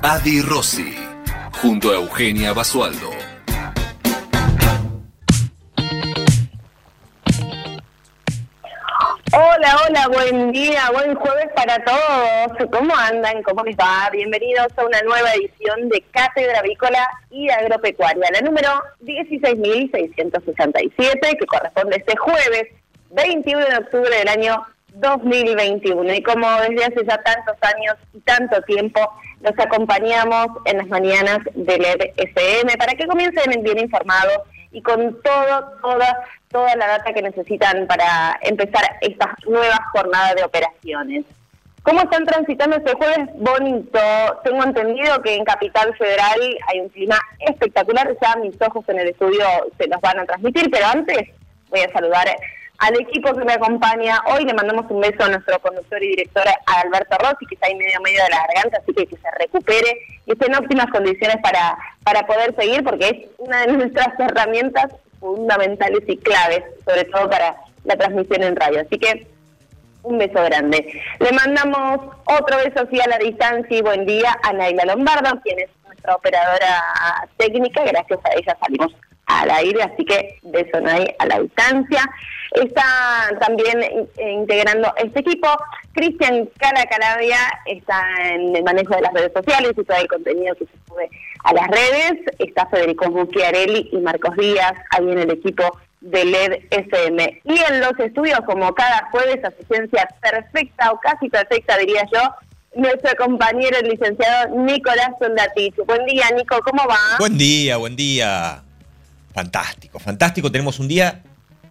Adi Rossi, junto a Eugenia Basualdo. Hola, hola, buen día, buen jueves para todos. ¿Cómo andan? ¿Cómo les va? Bienvenidos a una nueva edición de Cátedra Avícola y Agropecuaria, la número 16.667, que corresponde este jueves 21 de octubre del año 2021. Y como desde hace ya tantos años y tanto tiempo los acompañamos en las mañanas del FM para que comiencen bien informados y con todo, toda, toda la data que necesitan para empezar esta nueva jornada de operaciones. ¿Cómo están transitando este jueves bonito? Tengo entendido que en Capital Federal hay un clima espectacular, ya mis ojos en el estudio se los van a transmitir, pero antes voy a saludar al equipo que me acompaña. Hoy le mandamos un beso a nuestro conductor y director Alberto Rossi, que está ahí medio medio de la garganta, así que que se recupere y esté en óptimas condiciones para, para poder seguir, porque es una de nuestras herramientas fundamentales y claves, sobre todo para la transmisión en radio. Así que un beso grande. Le mandamos otro beso así a la distancia y buen día a Naila Lombardo, quien es nuestra operadora técnica. Gracias a ella salimos al aire, así que beso Nay a la distancia. Está también eh, integrando este equipo. Cristian Calacalabia está en el manejo de las redes sociales y todo el contenido que se sube a las redes. Está Federico Bucchiarelli y Marcos Díaz ahí en el equipo de LED FM. Y en los estudios, como cada jueves, asistencia perfecta o casi perfecta, diría yo, nuestro compañero, el licenciado Nicolás Soldatich. Buen día, Nico, ¿cómo va? Buen día, buen día. Fantástico, fantástico. Tenemos un día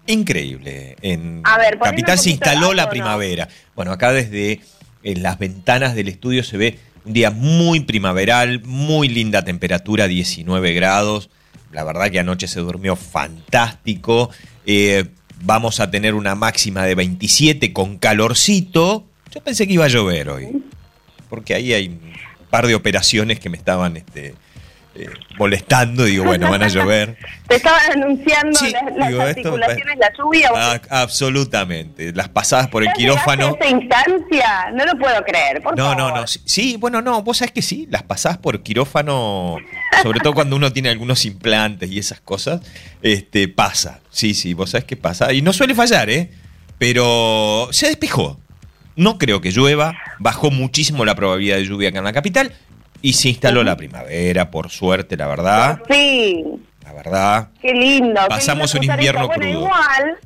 increíble. En Capital se instaló la primavera. Bueno, acá desde en las ventanas del estudio se ve un día muy primaveral, muy linda temperatura, 19 grados. La verdad que anoche se durmió fantástico. Eh, vamos a tener una máxima de 27 con calorcito. Yo pensé que iba a llover hoy, porque ahí hay un par de operaciones que me estaban este, eh, molestando, digo, bueno, van a llover. ¿Te estaban anunciando las, articulaciones, la lluvia? Ah, absolutamente, las pasadas por el quirófano. esa instancia? No lo puedo creer, No, no, no, sí, bueno, no, vos sabés que sí, las pasadas por quirófano, sobre todo cuando uno tiene algunos implantes y esas cosas, este, pasa, sí, sí, vos sabés que pasa, y no suele fallar, ¿eh? Pero se despejó. No creo que llueva, bajó muchísimo la probabilidad de lluvia acá en la capital, y se instaló la primavera, por suerte, la verdad. Sí. La verdad. Qué lindo. Pasamos un invierno crudo. igual,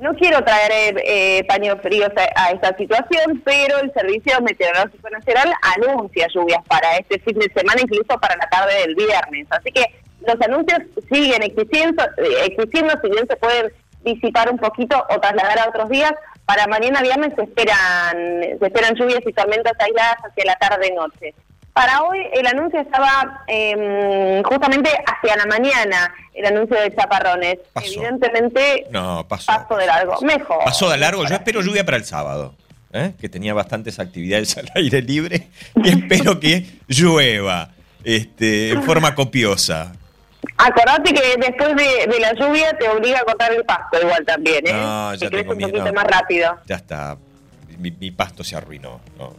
no quiero traer eh, paños fríos a, esta situación, pero el Servicio Meteorológico Nacional anuncia lluvias para este fin de semana, incluso para la tarde del viernes. Así que los anuncios siguen existiendo, eh, existiendo si bien se pueden disipar un poquito o trasladar a otros días. Para mañana viernes se esperan, se esperan lluvias y tormentas aisladas hacia la tarde-noche. Para hoy el anuncio estaba eh, justamente hacia la mañana, el anuncio de chaparrones. Evidentemente no, pasó, pasó de largo. Mejor. Pasó de largo. Yo espero lluvia para el sábado. ¿eh? que tenía bastantes actividades al aire libre y espero que llueva este, en forma copiosa. Acordate que después de, la lluvia te obliga a cortar el pasto igual también, ¿eh? No, ya tengo un poquito más rápido. Ya está. Mi, pasto se arruinó. No,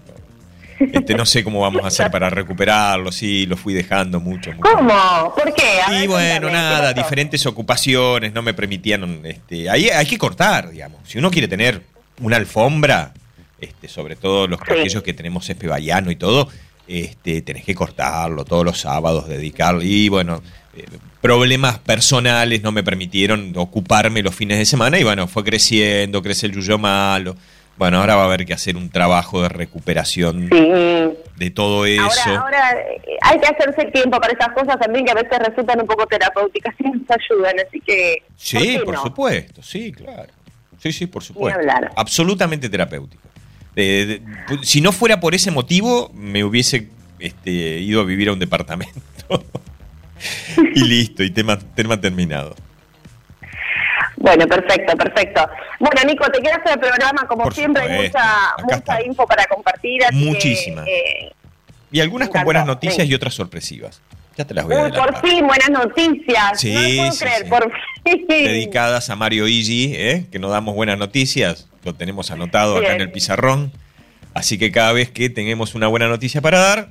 este, no sé cómo vamos a hacer para recuperarlo, sí, lo fui dejando mucho. ¿Cómo? ¿Por qué? y bueno, nada, diferentes ocupaciones no me permitían, este, ahí hay que cortar, digamos. Si uno quiere tener una alfombra, este, sobre todo los aquellos que tenemos césped y todo, este, tenés que cortarlo todos los sábados, dedicarlo. Y bueno, eh, problemas personales no me permitieron ocuparme los fines de semana y bueno, fue creciendo, crece el yuyo malo. Bueno, ahora va a haber que hacer un trabajo de recuperación de todo eso. Ahora, eh, hay que hacerse el tiempo para esas cosas también que a veces resultan un poco terapéuticas y nos ayudan, así que... Sí, por, supuesto, sí, claro. Sí, sí, por supuesto. Absolutamente terapéutico. si no fuera por ese motivo, me hubiese este, ido a vivir a un departamento. y listo, y tema, tema terminado. Bueno, perfecto, perfecto. Bueno, Nico, te quiero hacer el programa, como siempre, hay mucha, mucha info para compartir. Muchísima. Eh, y algunas con buenas noticias y otras sorpresivas. Ya te las voy a Uy, por fin, buenas noticias. Sí, no puedo creer, por fin. Dedicadas a Mario Igi, ¿eh? que nos damos buenas noticias. Lo tenemos anotado acá en el pizarrón. Así que cada vez que tengamos una buena noticia para dar,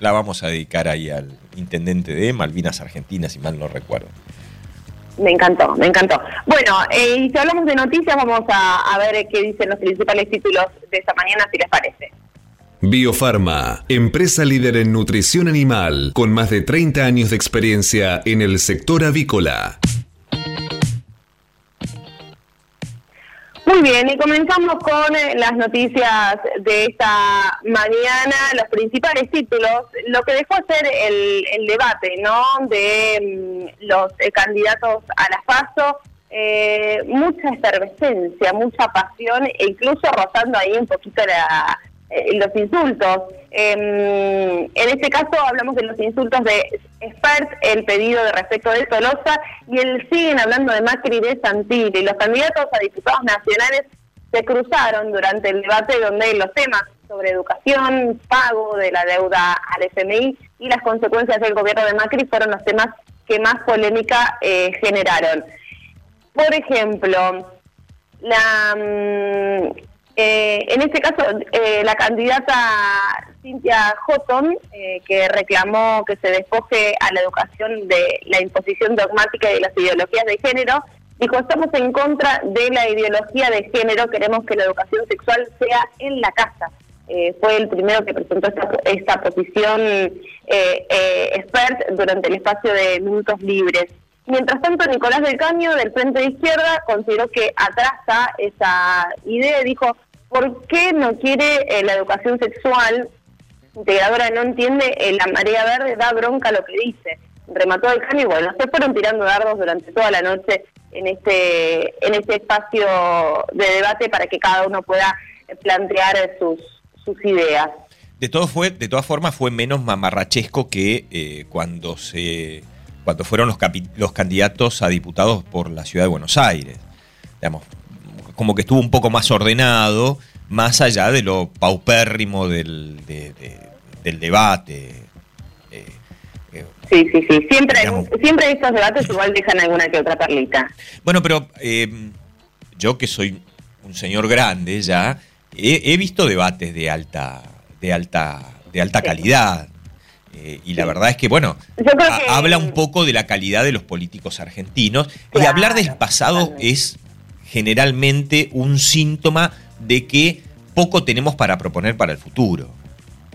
la vamos a dedicar ahí al intendente de Malvinas Argentinas, si mal no recuerdo. Me encantó, me encantó. Bueno, eh, y si hablamos de noticias, vamos a, a ver qué dicen los principales títulos de esta mañana, si les parece. Biofarma, empresa líder en nutrición animal, con más de 30 años de experiencia en el sector avícola. Bien, y comenzamos con eh, las noticias de esta mañana, los principales títulos, lo que dejó ser el, debate, ¿no? De mm, los eh, candidatos a la FASO, eh, mucha efervescencia, mucha pasión, e incluso rozando ahí un poquito la, los insultos. Em, en este caso hablamos de los insultos de Spert, el pedido de respeto de Tolosa, y el siguen hablando de Macri de Santilli. Los candidatos a diputados nacionales se cruzaron durante el debate donde los temas sobre educación, pago de la deuda al FMI y las consecuencias del gobierno de Macri fueron los temas que más polémica eh, generaron. Por ejemplo, la, mm, eh, en este caso, eh, la candidata Cintia Houghton, eh, que reclamó que se despoje a la educación de la imposición dogmática de las ideologías de género, dijo, estamos en contra de la ideología de género, queremos que la educación sexual sea en la casa. fue el primero que presentó esta, posición expert durante el espacio de minutos libres. Mientras tanto, Nicolás del Caño, del Frente de Izquierda, consideró que atrasa esa idea y dijo, ¿por qué no quiere eh, la educación sexual integradora? No entiende, eh, la marea verde da bronca lo que dice. Remató el Caño y bueno, se fueron tirando dardos durante toda la noche en este, en este espacio de debate para que cada uno pueda plantear sus, sus ideas. De, todo fue, de todas formas, fue menos mamarrachesco que eh, cuando se cuando fueron los, los candidatos a diputados por la ciudad de Buenos Aires. Digamos, como que estuvo un poco más ordenado, más allá de lo paupérrimo del, del debate. Eh, eh, sí, sí, sí. Siempre, siempre estos debates igual dejan alguna que otra perlita. Bueno, pero eh, yo que soy un señor grande ya, he, visto debates de alta, de alta, de alta calidad. Eh, y la verdad es que, bueno, habla un poco de la calidad de los políticos argentinos. y hablar del pasado es generalmente un síntoma de que poco tenemos para proponer para el futuro.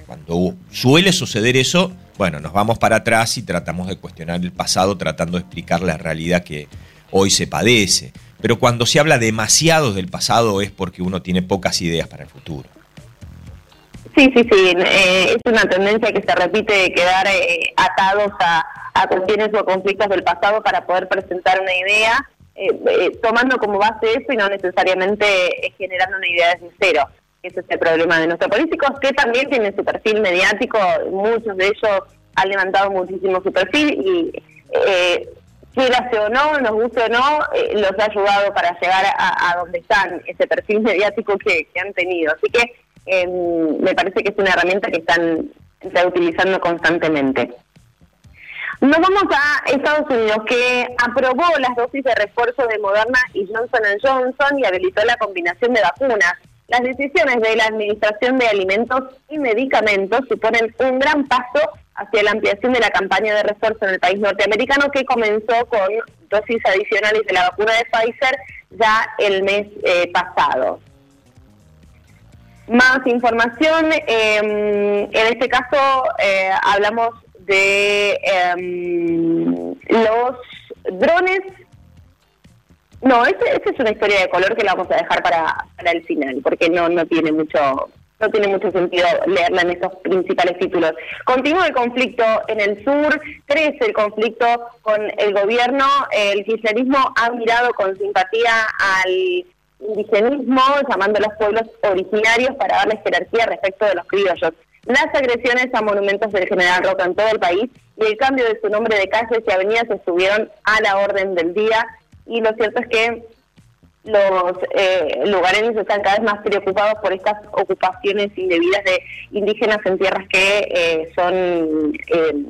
Cuando suele suceder eso, bueno, nos vamos para atrás y tratamos de cuestionar el pasado tratando de explicar la realidad que hoy se padece. Pero cuando se habla demasiado del pasado es porque uno tiene pocas ideas para el futuro. Sí, sí, sí. Eh, es una tendencia que se repite de quedar eh, atados a, cuestiones o conflictos del pasado para poder presentar una idea, eh, tomando como base eso y no necesariamente generando una idea desde cero. Ese es el problema de nuestros políticos, que también tienen su perfil mediático. Muchos de ellos han levantado muchísimo su perfil y, eh, o no, nos guste o no, los ha ayudado para llegar a, donde están, ese perfil mediático que han tenido. Así que Em, me parece que es una herramienta que están reutilizando constantemente. Nos vamos a Estados Unidos, que aprobó las dosis de refuerzo de Moderna y Johnson Johnson y habilitó la combinación de vacunas. Las decisiones de la Administración de Alimentos y Medicamentos suponen un gran paso hacia la ampliación de la campaña de refuerzo en el país norteamericano que comenzó con dosis adicionales de la vacuna de Pfizer ya el mes eh, pasado. Más información, em, en este caso eh, hablamos de em, los drones. No, esta es una historia de color que la vamos a dejar para, para el final, porque no, no tiene mucho no tiene mucho sentido leerla en esos principales títulos. Continúa el conflicto en el sur, crece el conflicto con el gobierno, el kirchnerismo ha mirado con simpatía al indigenismo, llamando a los pueblos originarios para darles jerarquía respecto de los criollos. Las agresiones a monumentos del general Roca en todo el país y el cambio de su nombre de calles y avenidas estuvieron a la orden del día. Y lo cierto es que los eh, lugareños están cada vez más preocupados por estas ocupaciones indebidas de indígenas en tierras que eh, son eh,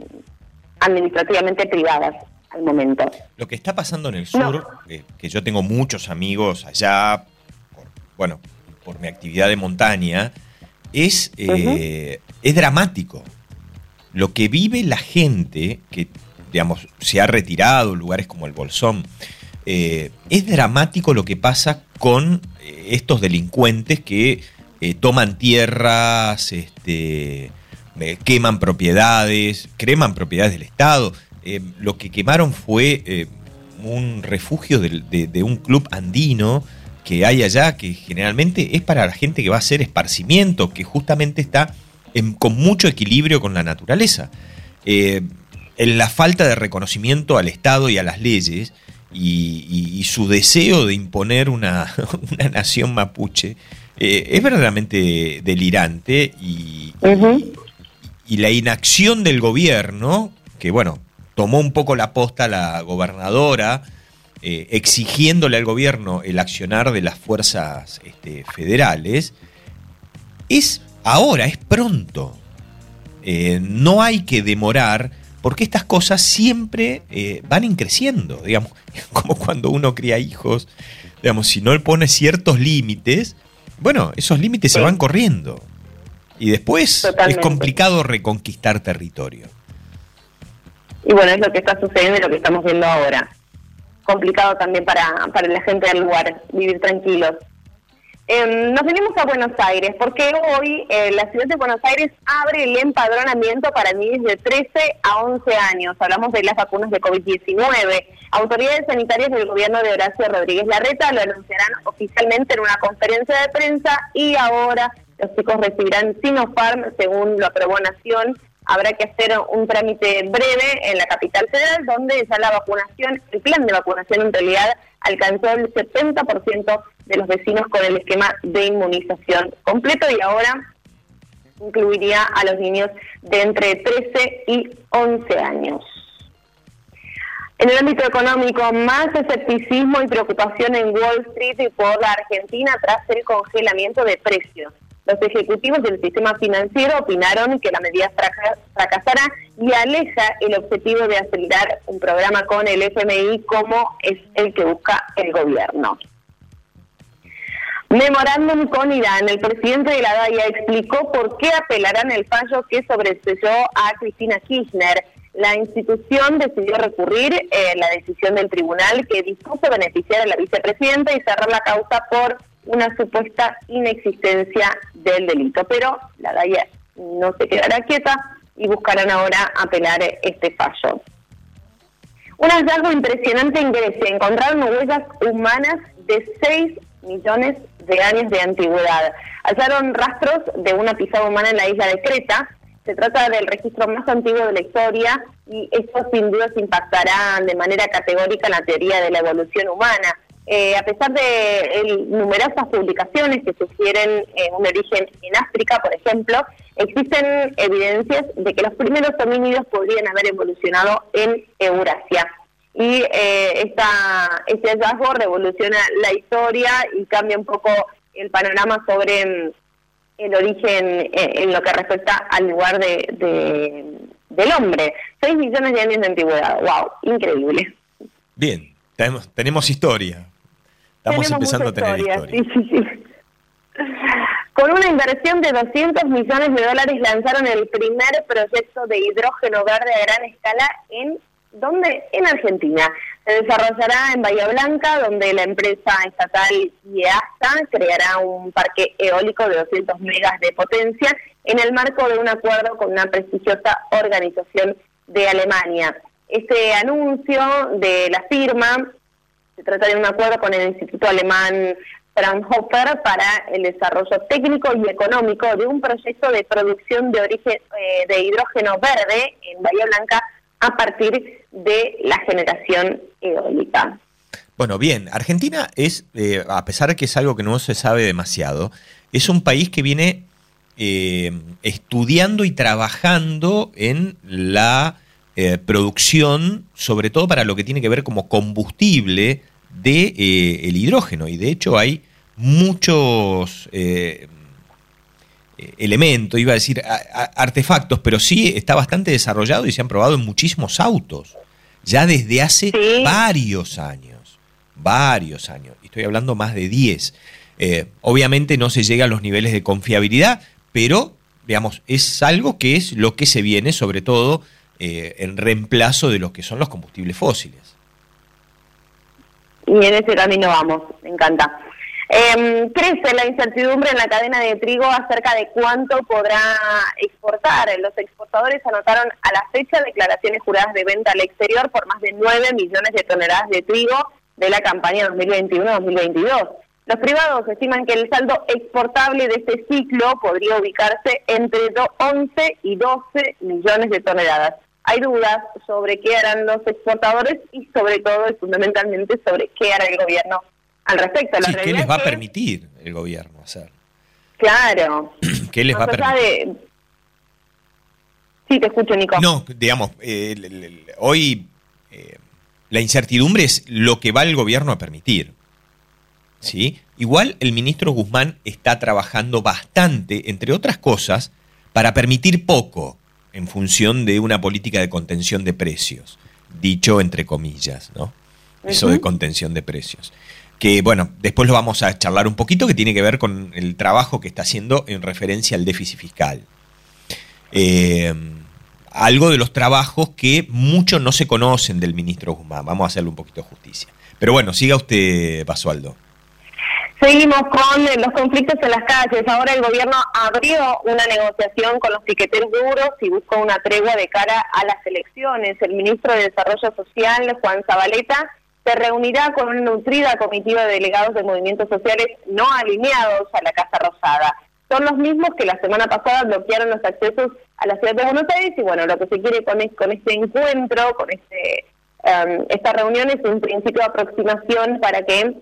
administrativamente privadas al momento. Lo que está pasando en el sur, que yo tengo muchos amigos allá, bueno, por mi actividad de montaña, es, es dramático. Lo que vive la gente que, digamos, se ha retirado lugares como el Bolsón, eh, es dramático lo que pasa con eh, estos delincuentes que eh, toman tierras, este, queman propiedades, creman propiedades del Estado. lo que quemaron fue un refugio de, un club andino que hay allá, que generalmente es para la gente que va a hacer esparcimiento, que justamente está con mucho equilibrio con la naturaleza. en la falta de reconocimiento al Estado y a las leyes, y, su deseo de imponer una, nación mapuche eh, es verdaderamente delirante y, y, la inacción del gobierno, que bueno, tomó un poco la posta la gobernadora, eh, exigiéndole al gobierno el accionar de las fuerzas este, federales, es ahora, es pronto. Eh, no hay que demorar porque estas cosas siempre eh, van increciendo, digamos, como cuando uno cría hijos, digamos, si no le pone ciertos límites, bueno, esos límites se van corriendo. Y después es complicado reconquistar territorio. Y bueno, es lo que está sucediendo y lo que estamos viendo ahora. Complicado también para, para la gente del lugar, vivir tranquilos. Em, nos venimos a Buenos Aires porque hoy eh, la ciudad de Buenos Aires abre el empadronamiento para niños de 13 a 11 años. Hablamos de las vacunas de COVID-19. Autoridades sanitarias del gobierno de Horacio Rodríguez Larreta lo anunciarán oficialmente en una conferencia de prensa y ahora los chicos recibirán Sinopharm según lo aprobó Nación habrá que hacer un trámite breve en la capital federal, donde ya la vacunación, el plan de vacunación en realidad alcanzó el 70% de los vecinos con el esquema de inmunización completo y ahora incluiría a los niños de entre 13 y 11 años. En el ámbito económico, más escepticismo y preocupación en Wall Street y por la Argentina tras el congelamiento de precios. Los ejecutivos del sistema financiero opinaron que la medida fracasará y aleja el objetivo de acelerar un programa con el FMI como es el que busca el gobierno. Memorándum con Irán, el presidente de la DAIA explicó por qué apelarán el fallo que sobreselló a Cristina Kirchner. La institución decidió recurrir eh, la decisión del tribunal que dispuso beneficiar a la vicepresidenta y cerrar la causa por una supuesta inexistencia del delito. Pero la DAIA no se quedará quieta y buscarán ahora apelar este fallo. Un hallazgo impresionante en Grecia. Encontraron huellas humanas de 6 millones de años de antigüedad. Hallaron rastros de una pisada humana en la isla de Creta. Se trata del registro más antiguo de la historia y esto sin duda impactará de manera categórica en la teoría de la evolución humana. Eh, a pesar de numerosas publicaciones que sugieren eh, un origen en África, por ejemplo, existen evidencias de que los primeros homínidos podrían haber evolucionado en Eurasia. Y eh, esta, este hallazgo revoluciona la historia y cambia un poco el panorama sobre mm, el origen en lo que respecta al lugar de, del hombre. Seis millones de años de antigüedad, wow, increíble. Bien, tenemos, tenemos historia. Estamos empezando a tener historia. Con una inversión de 200 millones de dólares lanzaron el primer proyecto de hidrógeno verde a gran escala en ¿dónde? En Argentina. Se desarrollará en Bahía Blanca, donde la empresa estatal IEASA creará un parque eólico de 200 megas de potencia en el marco de un acuerdo con una prestigiosa organización de Alemania. Este anuncio de la firma se trata de un acuerdo con el Instituto Alemán Fraunhofer para el desarrollo técnico y económico de un proyecto de producción de origen eh, de hidrógeno verde en Bahía Blanca a partir de la generación eólica. Bueno, bien, Argentina es, eh, a pesar de que es algo que no se sabe demasiado, es un país que viene eh, estudiando y trabajando en la producción, sobre todo para lo que tiene que ver como combustible de el hidrógeno. Y de hecho hay muchos elementos, iba a decir artefactos, pero sí está bastante desarrollado y se han probado en muchísimos autos, ya desde hace varios años, varios años, y estoy hablando más de 10. Eh, obviamente no se llega a los niveles de confiabilidad, pero, digamos, es algo que es lo que se viene, sobre todo, eh, en reemplazo de lo que son los combustibles fósiles. Y en ese camino vamos, me encanta. Eh, crece la incertidumbre en la cadena de trigo acerca de cuánto podrá exportar. Los exportadores anotaron a la fecha declaraciones juradas de venta al exterior por más de 9 millones de toneladas de trigo de la campaña 2021-2022. Los privados estiman que el saldo exportable de este ciclo podría ubicarse entre 11 y 12 millones de toneladas. Hay dudas sobre qué harán los exportadores y sobre todo y fundamentalmente sobre qué hará el gobierno al respecto. Sí, ¿Qué les va a permitir el gobierno hacer? Claro. ¿Qué les va a permitir? Sí, te escucho, Nico. No, digamos, hoy eh, la incertidumbre es lo que va el gobierno a permitir. ¿Sí? Igual el ministro Guzmán está trabajando bastante, entre otras cosas, para permitir poco en función de una política de contención de precios, dicho entre comillas, ¿no? Eso de contención de precios que bueno, después lo vamos a charlar un poquito, que tiene que ver con el trabajo que está haciendo en referencia al déficit fiscal. Eh, algo de los trabajos que muchos no se conocen del ministro Guzmán. Vamos a hacerle un poquito de justicia. Pero bueno, siga usted, Basualdo. Seguimos con los conflictos en las calles. Ahora el gobierno abrió una negociación con los piqueteros duros y busca una tregua de cara a las elecciones. El ministro de Desarrollo Social, Juan Zabaleta, se reunirá con una nutrida comitiva de delegados de movimientos sociales no alineados a la Casa Rosada. Son los mismos que la semana pasada bloquearon los accesos a la ciudad de Buenos Aires y bueno, lo que se quiere con, con este encuentro, con este um, esta reunión es un principio de aproximación para que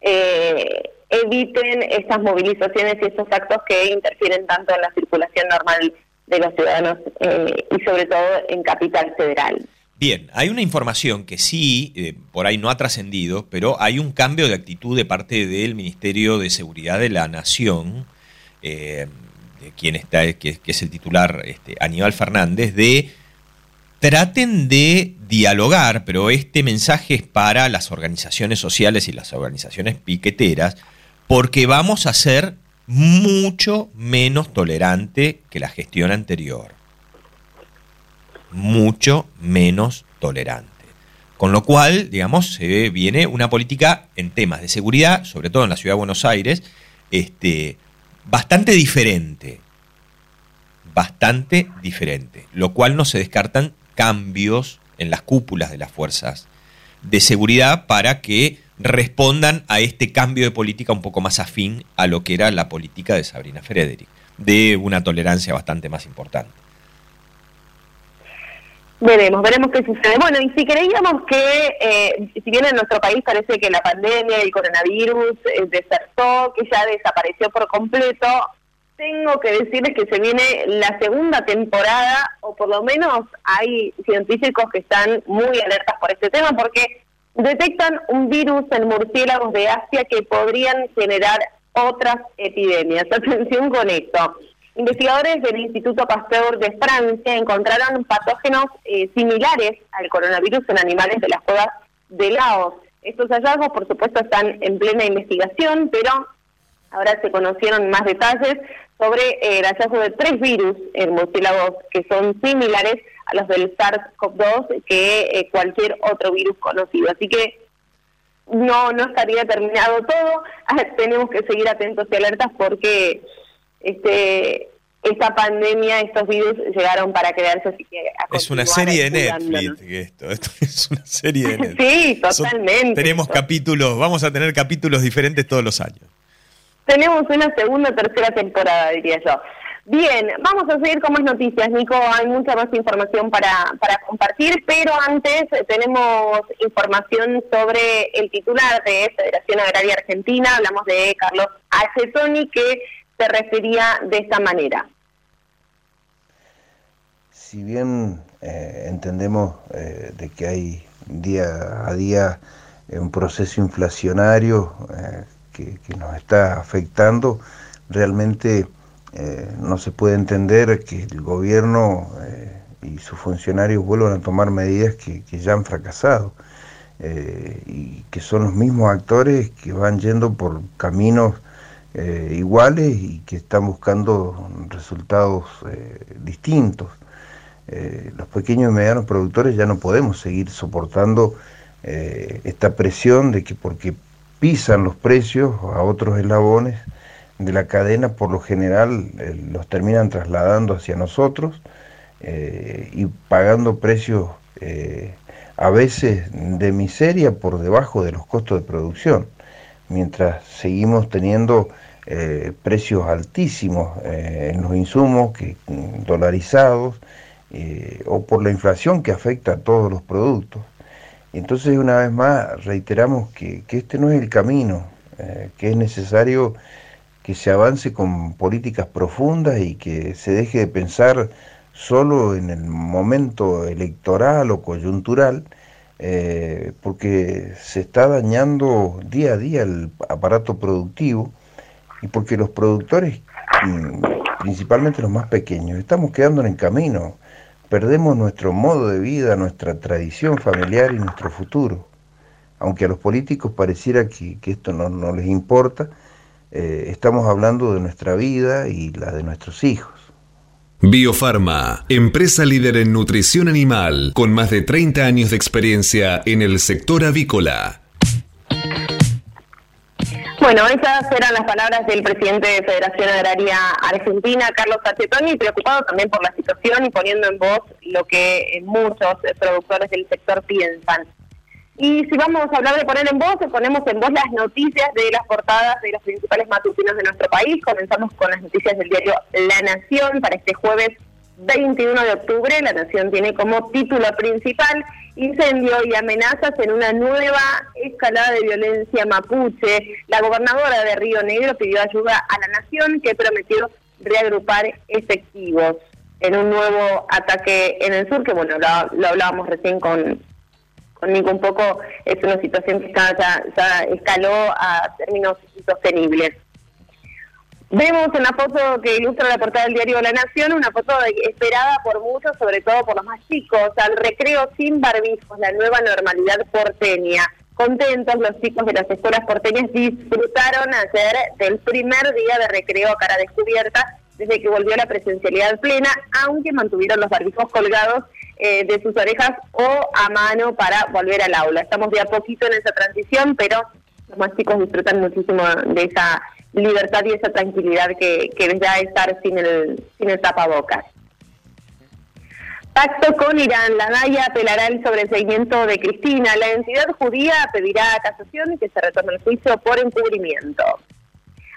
eh, eviten estas movilizaciones y estos actos que interfieren tanto en la circulación normal de los ciudadanos eh, y sobre todo en Capital Federal. Bien, hay una información que sí, eh, por ahí no ha trascendido, pero hay un cambio de actitud de parte del Ministerio de Seguridad de la Nación, de quien está, que, es el titular este, Aníbal Fernández, de traten de dialogar, pero este mensaje es para las organizaciones sociales y las organizaciones piqueteras, porque vamos a ser mucho menos tolerante que la gestión anterior mucho menos tolerante. Con lo cual, digamos, se viene una política en temas de seguridad, sobre todo en la ciudad de Buenos Aires, este, bastante diferente. Bastante diferente. Lo cual no se descartan cambios en las cúpulas de las fuerzas de seguridad para que respondan a este cambio de política un poco más afín a lo que era la política de Sabrina Frederick, de una tolerancia bastante más importante. Veremos, veremos qué sucede. Bueno, y si creíamos que, eh, si bien en nuestro país parece que la pandemia, el coronavirus eh, desertó, que ya desapareció por completo, tengo que decirles que se viene la segunda temporada, o por lo menos hay científicos que están muy alertas por este tema, porque detectan un virus en murciélagos de Asia que podrían generar otras epidemias. Atención con esto. Investigadores del Instituto Pasteur de Francia encontraron patógenos eh, similares al coronavirus en animales de las cuevas de Laos. Estos hallazgos, por supuesto, están en plena investigación, pero ahora se conocieron más detalles sobre eh, el hallazgo de tres virus en murciélagos que son similares a los del SARS-CoV-2 que eh, cualquier otro virus conocido. Así que no, no estaría terminado todo. Tenemos que seguir atentos y alertas porque este esta pandemia, estos virus llegaron para quedarse, así que Es una serie de Netflix esto, esto es una serie de Netflix. sí, totalmente. tenemos capítulos, vamos a tener capítulos diferentes todos los años. Tenemos una segunda tercera temporada, diría yo. Bien, vamos a seguir con más noticias, Nico. Hay mucha más información para, compartir, pero antes tenemos información sobre el titular de Federación Agraria Argentina. Hablamos de Carlos Acetoni, que se refería de esta manera. Si bien eh, entendemos eh, de que hay día a día un proceso inflacionario que, nos está afectando, realmente no se puede entender que el gobierno y sus funcionarios vuelvan a tomar medidas que, ya han fracasado eh, y que son los mismos actores que van yendo por caminos eh, iguales y que están buscando resultados eh, distintos. los pequeños y medianos productores ya no podemos seguir soportando esta presión de que porque pisan los precios a otros eslabones de la cadena, por lo general los terminan trasladando hacia nosotros eh, y pagando precios eh, a veces de miseria por debajo de los costos de producción, mientras seguimos teniendo eh, precios altísimos en los insumos que, dolarizados o por la inflación que afecta a todos los productos. Entonces, una vez más, reiteramos que, que este no es el camino, que es necesario que se avance con políticas profundas y que se deje de pensar solo en el momento electoral o coyuntural, eh, porque se está dañando día a día el aparato productivo y porque los productores, mm, principalmente los más pequeños, estamos quedando en camino, perdemos nuestro modo de vida, nuestra tradición familiar y nuestro futuro. Aunque a los políticos pareciera que, esto no, les importa, eh, estamos hablando de nuestra vida y la de nuestros hijos. Biofarma, empresa líder en nutrición animal, con más de 30 años de experiencia en el sector avícola. Bueno, esas eran las palabras del presidente de Federación Agraria Argentina, Carlos Sachetoni, preocupado también por la situación y poniendo en voz lo que muchos productores del sector piensan. Y si vamos a hablar de poner en voz, ponemos en voz las noticias de las portadas de los principales matutinos de nuestro país. Comenzamos con las noticias del diario La Nación para este jueves 21 de octubre. La Nación tiene como título principal Incendio y amenazas en una nueva escalada de violencia mapuche. La gobernadora de Río Negro pidió ayuda a la Nación que prometió reagrupar efectivos en un nuevo ataque en el sur, que bueno, lo hablábamos recién con, conmigo un poco es una situación que ya, escaló a términos insostenibles. Vemos en la foto que ilustra la portada del diario La Nación, una foto esperada por muchos, sobre todo por los más chicos, al recreo sin barbijos, la nueva normalidad porteña. Contentos, los chicos de las escuelas porteñas disfrutaron ayer del primer día de recreo a cara descubierta desde que volvió la presencialidad plena, aunque mantuvieron los barbijos colgados eh, de sus orejas o a mano para volver al aula. Estamos de a poquito en esa transición, pero los más chicos disfrutan muchísimo de esa libertad y esa tranquilidad que, que da estar sin el, sin el tapabocas. Pacto con Irán. La DAIA apelará el sobreseimiento de Cristina. La entidad judía pedirá casación y que se retorne el juicio por encubrimiento.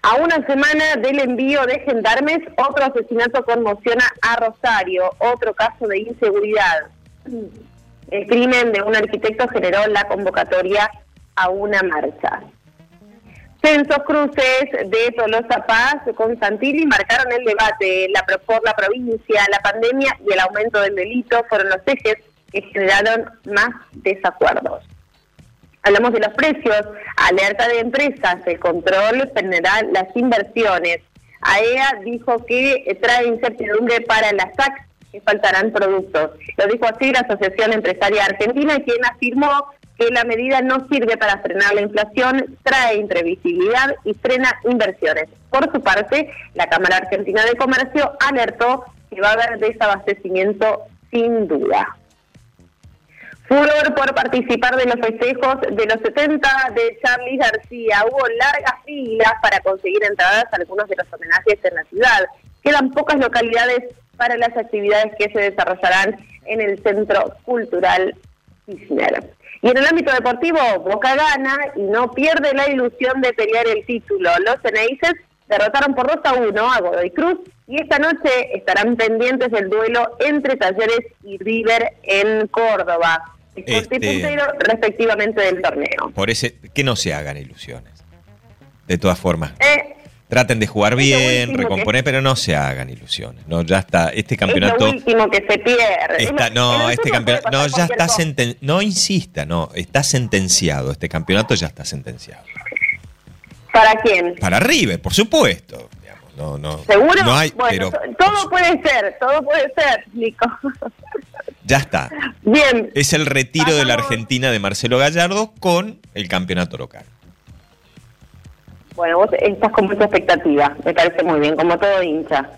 A una semana del envío de gendarmes, otro asesinato conmociona a Rosario, otro caso de inseguridad. El crimen de un arquitecto generó la convocatoria a una marcha. Censos cruces de Tolosa Paz con Santilli marcaron el debate. La, por la provincia, la pandemia y el aumento del delito fueron los ejes que generaron más desacuerdos. Hablamos de los precios, alerta de empresas, el control general, las inversiones. AEA dijo que trae incertidumbre para la SAC, que faltarán productos. Lo dijo así la Asociación Empresaria Argentina, quien afirmó que la medida no sirve para frenar la inflación, trae imprevisibilidad y frena inversiones. Por su parte, la Cámara Argentina de Comercio alertó que va a haber desabastecimiento sin duda. Furor por participar de los festejos de los 70 de Charlie García. Hubo largas filas para conseguir entradas a algunos de los homenajes en la ciudad. Quedan pocas localidades para las actividades que se desarrollarán en el Centro Cultural Kirchner. Y en el ámbito deportivo, Boca gana y no pierde la ilusión de pelear el título. Los Ceneices derrotaron por 2 a 1 a Godoy Cruz y esta noche estarán pendientes del duelo entre Talleres y River en Córdoba. Este, puntero respectivamente del torneo. Por ese, que no se hagan ilusiones. De todas formas. Eh, traten de jugar bien, recomponer, pero no se hagan ilusiones. No, ya está. Este campeonato. Es lo último que se pierde. no, este campeonato. No, ya está sentenciado. No insista, no. Está sentenciado. Este campeonato ya está sentenciado. ¿Para quién? Para River, por supuesto. No, no. ¿Seguro? No hay, bueno, todo puede ser, todo puede ser, Nico. Ya está. Bien. Es el retiro de la Argentina de Marcelo Gallardo con el campeonato local. Bueno, vos estás con mucha expectativa, me parece muy bien, como todo hincha.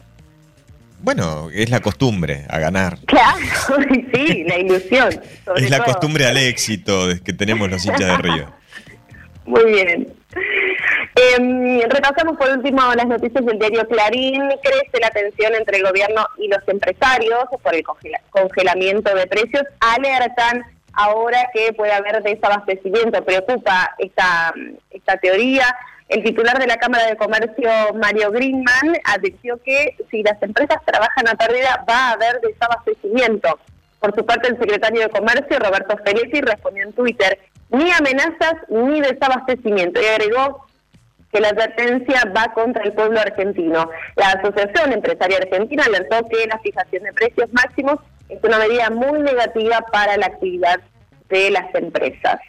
Bueno, es la costumbre a ganar. Claro, sí, la ilusión. es la costumbre al éxito que tenemos los hinchas de Río. Muy bien. Eh, repasamos por último las noticias del diario Clarín. Crece la tensión entre el gobierno y los empresarios por el congelamiento de precios. Alertan ahora que puede haber desabastecimiento. Preocupa esta, esta teoría. El titular de la Cámara de Comercio, Mario Greenman, advirtió que si las empresas trabajan a pérdida va a haber desabastecimiento. Por su parte, el secretario de Comercio, Roberto Felici, respondió en Twitter, ni amenazas ni desabastecimiento. Y agregó que la advertencia va contra el pueblo argentino. La Asociación Empresaria Argentina alertó que la fijación de precios máximos es una medida muy negativa para la actividad de las empresas.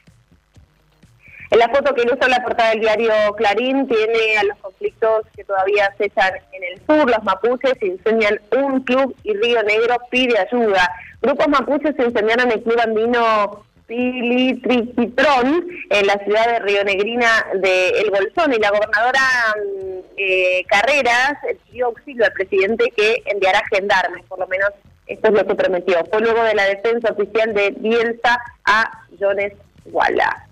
En la foto que ilustra la portada del diario Clarín tiene a los conflictos que todavía cechan en el sur. Los mapuches incendian un club y Río Negro pide ayuda. Grupos mapuches incendiaron el club andino Pilitriquitrón en la ciudad de Río Negrina de El Bolsón y la gobernadora mm, eh, Carreras pidió auxilio al presidente que enviará gendarmes, por lo menos esto es lo que prometió. Fue luego de la defensa oficial de Bielsa a Jones Walla.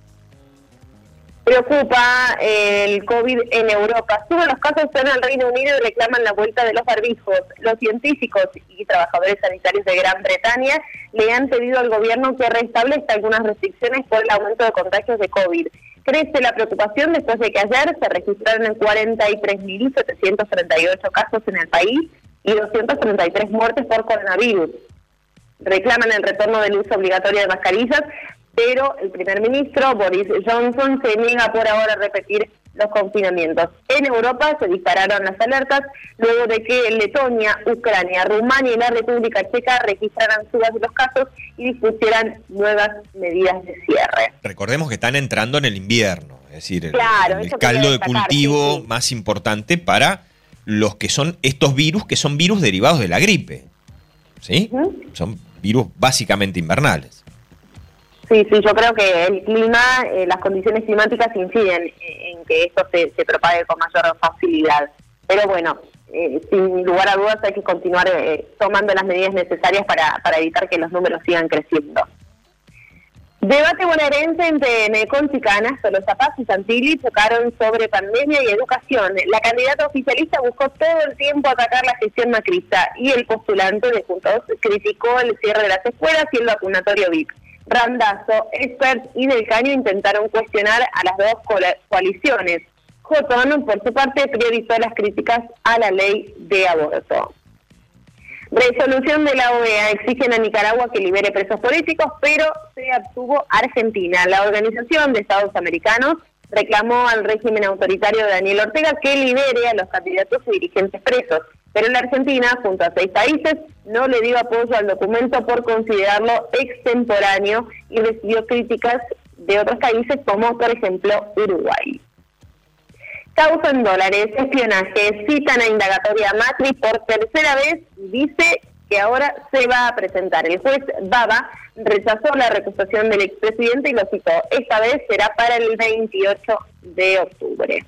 Preocupa el COVID en Europa. Suben los casos en el Reino Unido y reclaman la vuelta de los barbijos. Los científicos y trabajadores sanitarios de Gran Bretaña le han pedido al gobierno que restablezca algunas restricciones por el aumento de contagios de COVID. Crece la preocupación después de que ayer se registraron 43.738 casos en el país y 233 muertes por coronavirus. Reclaman el retorno del uso obligatorio de mascarillas pero el primer ministro Boris Johnson se niega por ahora a repetir los confinamientos. En Europa se dispararon las alertas luego de que Letonia, Ucrania, Rumania y la República Checa registraran subas de los casos y dispusieran nuevas medidas de cierre. Recordemos que están entrando en el invierno, es decir, el, caldo de cultivo más importante para los que son estos virus, que son virus derivados de la gripe. ¿Sí? Son virus básicamente invernales. Sí, sí, yo creo que el clima, eh, las condiciones climáticas inciden en que esto se, propague con mayor facilidad. Pero bueno, eh, sin lugar a dudas hay que continuar eh, tomando las medidas necesarias para, para evitar que los números sigan creciendo. Debate bonaerense entre Necon Chicanas, los Zapaz y Santilli chocaron sobre pandemia y educación. La candidata oficialista buscó todo el tiempo atacar la gestión macrista y el postulante de Juntos criticó el cierre de las escuelas y el vacunatorio VIP. Randazo, Expert y Del Caño intentaron cuestionar a las dos coaliciones. Jotón, por su parte, priorizó las críticas a la ley de aborto. Resolución de la OEA exigen a Nicaragua que libere presos políticos, pero se abstuvo Argentina. La Organización de Estados Americanos reclamó al régimen autoritario de Daniel Ortega que libere a los candidatos y dirigentes presos. Pero la Argentina, junto a seis países, no le dio apoyo al documento por considerarlo extemporáneo y recibió críticas de otros países como, por ejemplo, Uruguay. Causa en dólares, espionaje, citan a indagatoria a Macri por tercera vez dice que ahora se va a presentar. El juez Baba rechazó la recusación del expresidente y lo citó. Esta vez será para el 28 de octubre.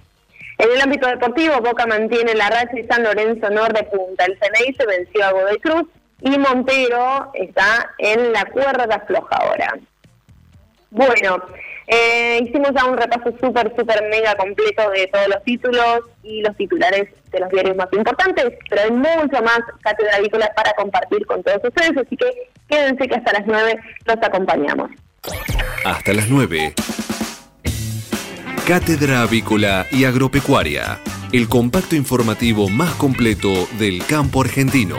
En el ámbito deportivo, Boca mantiene la racha y San Lorenzo Norte punta. El CNI se venció a Godoy Cruz y Montero está en la cuerda floja ahora. Bueno, eh, hicimos ya un repaso súper, súper mega completo de todos los títulos y los titulares de los diarios más importantes, pero hay mucho más cátedra para compartir con todos ustedes, así que quédense que hasta las 9 los acompañamos. Hasta las 9. Cátedra Avícola y Agropecuaria, el compacto informativo más completo del campo argentino.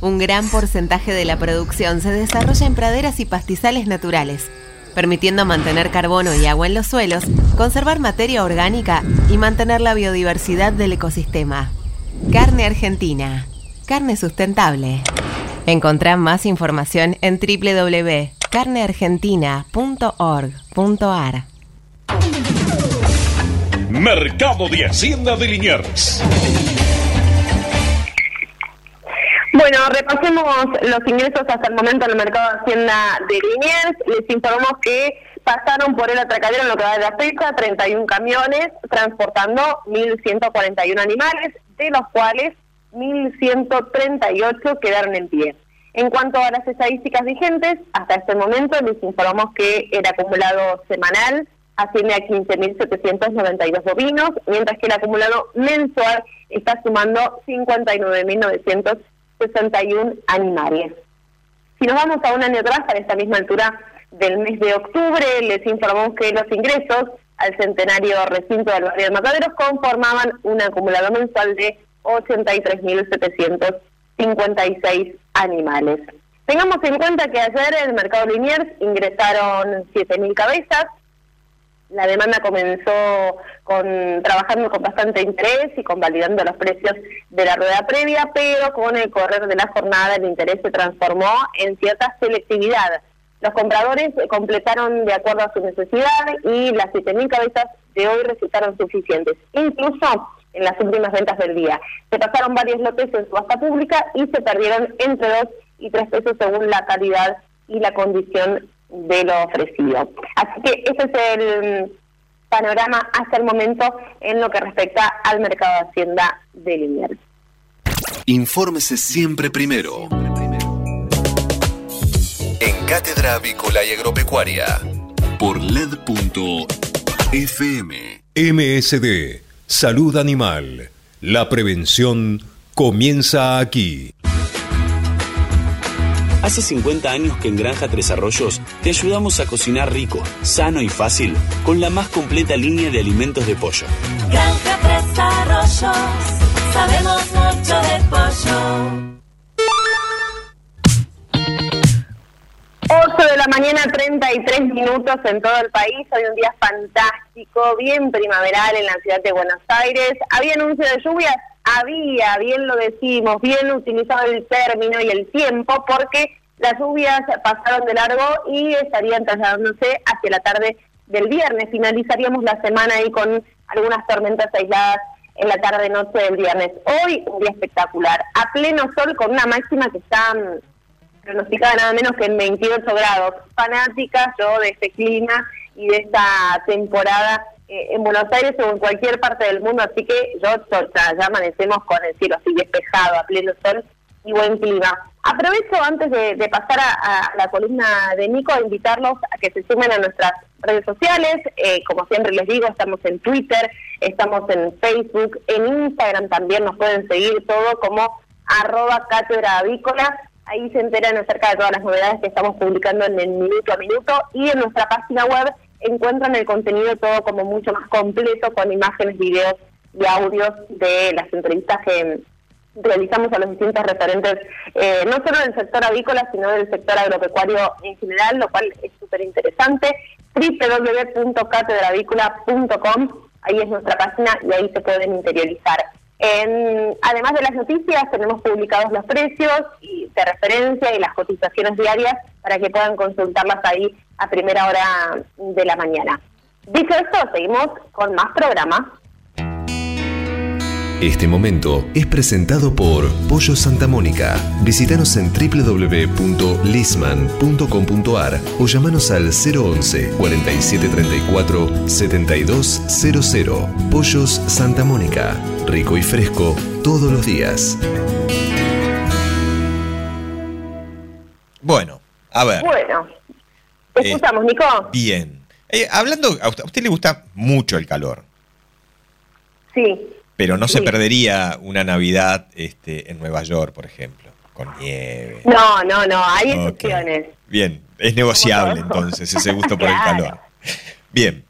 Un gran porcentaje de la producción se desarrolla en praderas y pastizales naturales, permitiendo mantener carbono y agua en los suelos, conservar materia orgánica y mantener la biodiversidad del ecosistema. Carne Argentina. Carne sustentable. Encontrá más información en www.carneargentina.org.ar. Mercado de Hacienda de Liniers. Bueno, repasemos los ingresos hasta el momento en el mercado de Hacienda de Liniers. Les informamos que pasaron por el atracadero en lo que va de la fecha 31 camiones transportando 1.141 animales, de los cuales 1.138 quedaron en pie. En cuanto a las estadísticas vigentes, hasta este momento les informamos que el acumulado semanal asciende a 15.792 bovinos, mientras que el acumulado mensual está sumando 59.961 animales. Si nos vamos a un año atrás, a esta misma altura del mes de octubre, les informamos que los ingresos al centenario recinto del barrio de Mataderos conformaban un acumulado mensual de 83.756 animales. Tengamos en cuenta que ayer en el mercado Liniers ingresaron 7.000 cabezas, la demanda comenzó con trabajando con bastante interés y convalidando los precios de la rueda previa, pero con el correr de la jornada el interés se transformó en cierta selectividad. Los compradores completaron de acuerdo a su necesidad y las 7.000 cabezas de hoy resultaron suficientes, incluso en las últimas ventas del día. Se pasaron varios lotes en subasta pública y se perdieron entre 2 y 3 pesos según la calidad y la condición de lo ofrecido. Así que ese es el panorama hasta el momento en lo que respecta al mercado de Hacienda de Liniers. Infórmese siempre primero. En Cátedra Avícola y Agropecuaria. Por LED.fm. MSD. Salud Animal. La prevención comienza aquí. Hace 50 años que en Granja Tres Arroyos te ayudamos a cocinar rico, sano y fácil con la más completa línea de alimentos de pollo. Granja Tres Arroyos, sabemos mucho de pollo. 8 de la mañana, 33 minutos en todo el país. Hoy un día fantástico, bien primaveral en la ciudad de Buenos Aires. ¿Había anuncio de lluvias? Había, bien lo decimos, bien utilizado el término y el tiempo, porque las lluvias pasaron de largo y estarían trasladándose hacia la tarde del viernes. Finalizaríamos la semana ahí con algunas tormentas aisladas en la tarde-noche del viernes. Hoy un día espectacular, a pleno sol con una máxima que está pronosticada nada menos que en 28 grados. Fanática yo de este clima y de esta temporada eh, en Buenos Aires o en cualquier parte del mundo, así que yo ya amanecemos con el cielo así despejado, a pleno sol y buen clima. Aprovecho antes de, pasar a, la columna de Nico a invitarlos a que se sumen a nuestras redes sociales. Eh, como siempre les digo, estamos en Twitter, estamos en Facebook, en Instagram también nos pueden seguir todo como arroba cátedra avícola Ahí se enteran acerca de todas las novedades que estamos publicando en el minuto a minuto y en nuestra página web encuentran el contenido todo como mucho más completo con imágenes, videos y audios de las entrevistas que realizamos a los distintos referentes, eh, no solo del sector avícola, sino del sector agropecuario en general, lo cual es súper interesante. www.catedravícola.com, ahí es nuestra página y ahí se pueden interiorizar además de las noticias, tenemos publicados los precios de referencia y las cotizaciones diarias para que puedan consultarlas ahí a primera hora de la mañana. Dicho esto, seguimos con más programas. Este momento es presentado por Pollo Santa Mónica. Visítanos en www.lisman.com.ar o llamanos al 011 4734 7200. Pollos Santa Mónica. Rico y fresco todos los días. Bueno, a ver. Bueno, Te eh, escuchamos, Nico. Bien. Eh, hablando, a usted, le gusta mucho el calor. Sí. Pero no se perdería una Navidad este, en Nueva York, por ejemplo, con nieve. No, no, no, hay excepciones. Bien, es negociable entonces ese gusto por el calor. Bien.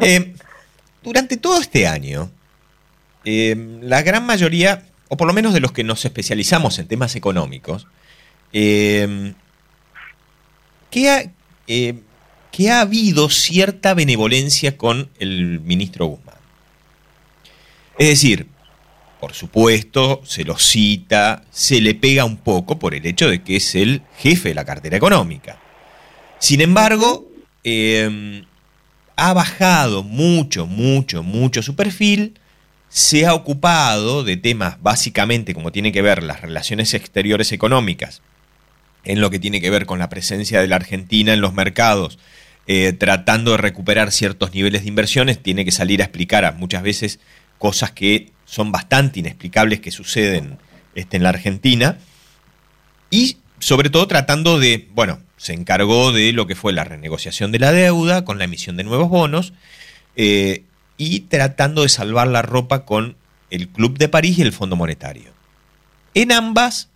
Eh, durante todo este año, la gran mayoría, o por lo menos de los que nos especializamos en temas económicos, eh, que, ha, que ha habido cierta benevolencia con el ministro Guzmán. Es decir, por supuesto, se lo cita, se le pega un poco por el hecho de que es el jefe de la cartera económica. Sin embargo, em, ha bajado mucho, mucho, mucho su perfil, se ha ocupado de temas básicamente como tiene que ver las relaciones exteriores económicas en lo que tiene que ver con la presencia de la Argentina en los mercados, eh, tratando de recuperar ciertos niveles de inversiones, tiene que salir a explicar muchas veces cosas que son bastante inexplicables que suceden este, en la Argentina. Y sobre todo tratando de, bueno, se encargó de lo que fue la renegociación de la deuda con la emisión de nuevos bonos eh, y tratando de salvar la ropa con el Club de París y el Fondo Monetario. En ambas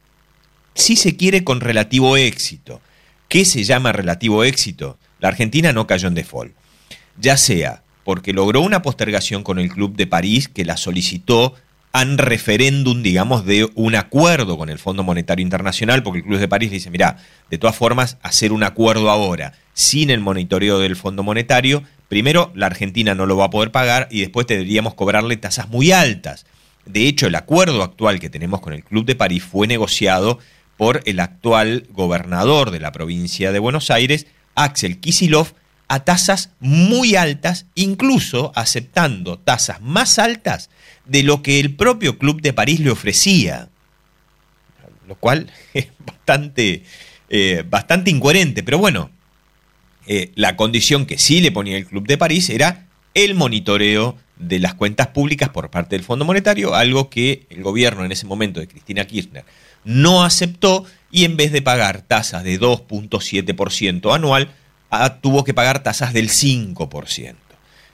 si se quiere con relativo éxito. ¿Qué se llama relativo éxito? La Argentina no cayó en default. Ya sea porque logró una postergación con el Club de París que la solicitó en referéndum, digamos, de un acuerdo con el Fondo Monetario Internacional, porque el Club de París dice, mira, de todas formas, hacer un acuerdo ahora sin el monitoreo del Fondo Monetario, primero la Argentina no lo va a poder pagar y después deberíamos cobrarle tasas muy altas. De hecho, el acuerdo actual que tenemos con el Club de París fue negociado por el actual gobernador de la provincia de Buenos Aires, Axel Kisilov, a tasas muy altas, incluso aceptando tasas más altas de lo que el propio Club de París le ofrecía. Lo cual es bastante, eh, bastante incoherente, pero bueno, eh, la condición que sí le ponía el Club de París era el monitoreo de las cuentas públicas por parte del Fondo Monetario, algo que el gobierno en ese momento de Cristina Kirchner no aceptó y en vez de pagar tasas de 2.7% anual, tuvo que pagar tasas del 5%.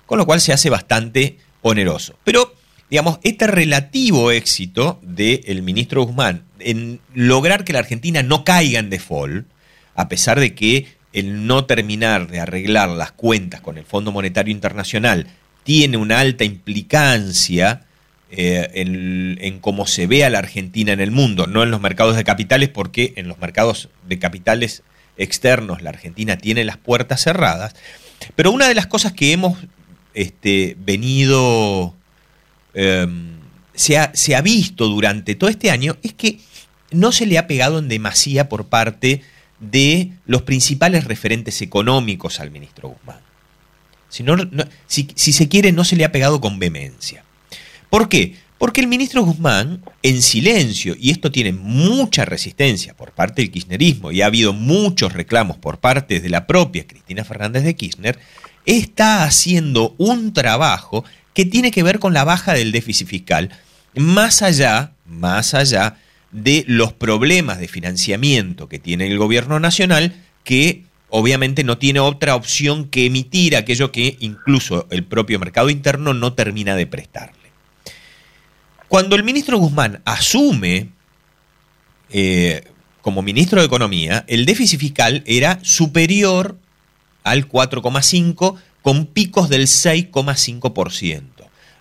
Con lo cual se hace bastante oneroso. Pero, digamos, este relativo éxito del ministro Guzmán en lograr que la Argentina no caiga en default, a pesar de que el no terminar de arreglar las cuentas con el Fondo Monetario Internacional tiene una alta implicancia eh, en, cómo se ve a la Argentina en el mundo, no en los mercados de capitales, porque en los mercados de capitales externos la Argentina tiene las puertas cerradas. Pero una de las cosas que hemos este, venido, em, se, ha, visto durante todo este año es que no se le ha pegado en demasía por parte de los principales referentes económicos al ministro Guzmán. Si, si se quiere, no se le ha pegado con vehemencia. ¿Por qué? Porque el ministro Guzmán, en silencio, y esto tiene mucha resistencia por parte del kirchnerismo, y ha habido muchos reclamos por parte de la propia Cristina Fernández de Kirchner, está haciendo un trabajo que tiene que ver con la baja del déficit fiscal, más allá, más allá de los problemas de financiamiento que tiene el gobierno nacional, que obviamente no tiene otra opción que emitir aquello que incluso el propio mercado interno no termina de prestar. Cuando el ministro Guzmán asume eh, como ministro de Economía, el déficit fiscal era superior al 4,5 con picos del 6,5%.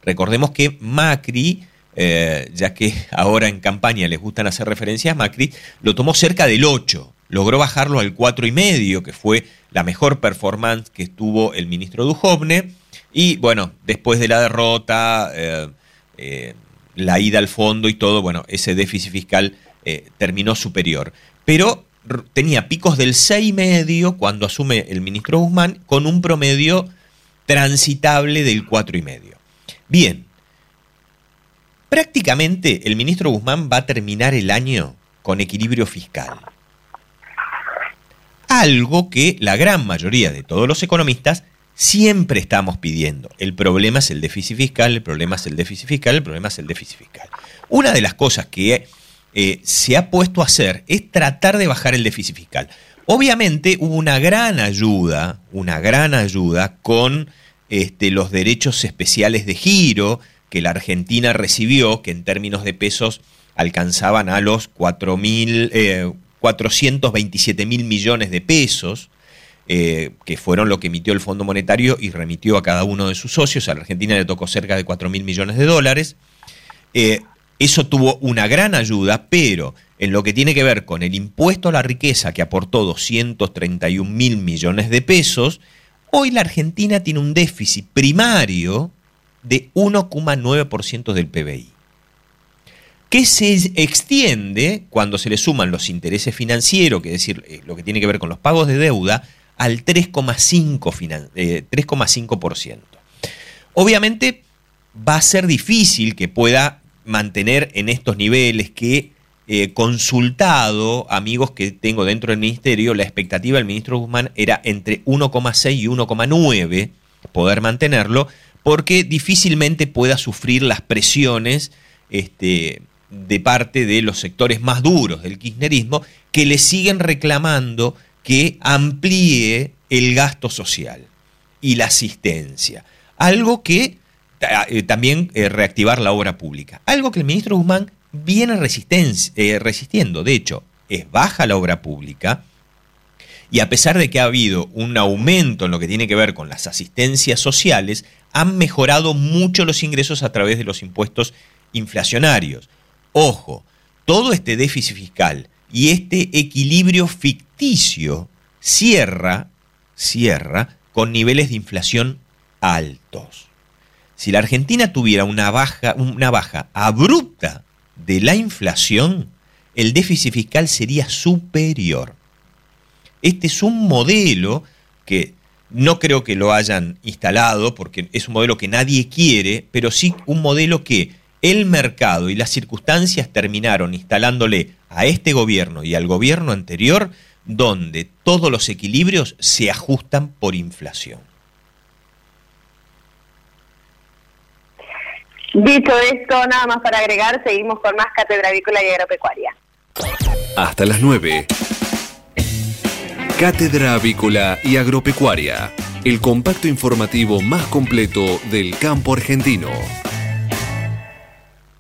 Recordemos que Macri, eh, ya que ahora en campaña les gustan hacer referencias, Macri lo tomó cerca del 8, logró bajarlo al 4,5, que fue la mejor performance que tuvo el ministro Dujovne, y bueno, después de la derrota... Eh, la ida al fondo y todo, bueno, ese déficit fiscal eh, terminó superior. Pero tenía picos del 6,5 cuando asume el ministro Guzmán, con un promedio transitable del 4,5. Bien, prácticamente el ministro Guzmán va a terminar el año con equilibrio fiscal. Algo que la gran mayoría de todos los economistas Siempre estamos pidiendo. El problema es el déficit fiscal, el problema es el déficit fiscal, el problema es el déficit fiscal. Una de las cosas que eh, se ha puesto a hacer es tratar de bajar el déficit fiscal. Obviamente hubo una gran ayuda, una gran ayuda con este, los derechos especiales de giro que la Argentina recibió, que en términos de pesos alcanzaban a los 427 eh, mil millones de pesos, eh, que fueron lo que emitió el Fondo Monetario y remitió a cada uno de sus socios. A la Argentina le tocó cerca de 4 mil millones de dólares. Eh, eso tuvo una gran ayuda, pero en lo que tiene que ver con el impuesto a la riqueza que aportó 231 mil millones de pesos, hoy la Argentina tiene un déficit primario de 1,9% del PBI que se extiende cuando se le suman los intereses financieros, que es decir, eh, lo que tiene que ver con los pagos de deuda, al 3,5%. Eh, Obviamente va a ser difícil que pueda mantener en estos niveles que eh, consultado amigos que tengo dentro del ministerio, la expectativa del ministro Guzmán era entre 1,6 y 1,9 poder mantenerlo, porque difícilmente pueda sufrir las presiones este, de parte de los sectores más duros del kirchnerismo que le siguen reclamando que amplíe el gasto social y la asistencia. Algo que eh, también eh, reactivar la obra pública. Algo que el ministro Guzmán viene eh, resistiendo. De hecho, es baja la obra pública y a pesar de que ha habido un aumento en lo que tiene que ver con las asistencias sociales, han mejorado mucho los ingresos a través de los impuestos inflacionarios. Ojo, todo este déficit fiscal y este equilibrio ficticio cierra, cierra con niveles de inflación altos. Si la Argentina tuviera una baja, una baja abrupta de la inflación, el déficit fiscal sería superior. Este es un modelo que no creo que lo hayan instalado porque es un modelo que nadie quiere, pero sí un modelo que el mercado y las circunstancias terminaron instalándole a este gobierno y al gobierno anterior, donde todos los equilibrios se ajustan por inflación. Dicho esto, nada más para agregar, seguimos con más Cátedra Avícola y Agropecuaria. Hasta las 9. Cátedra Avícola y Agropecuaria, el compacto informativo más completo del campo argentino.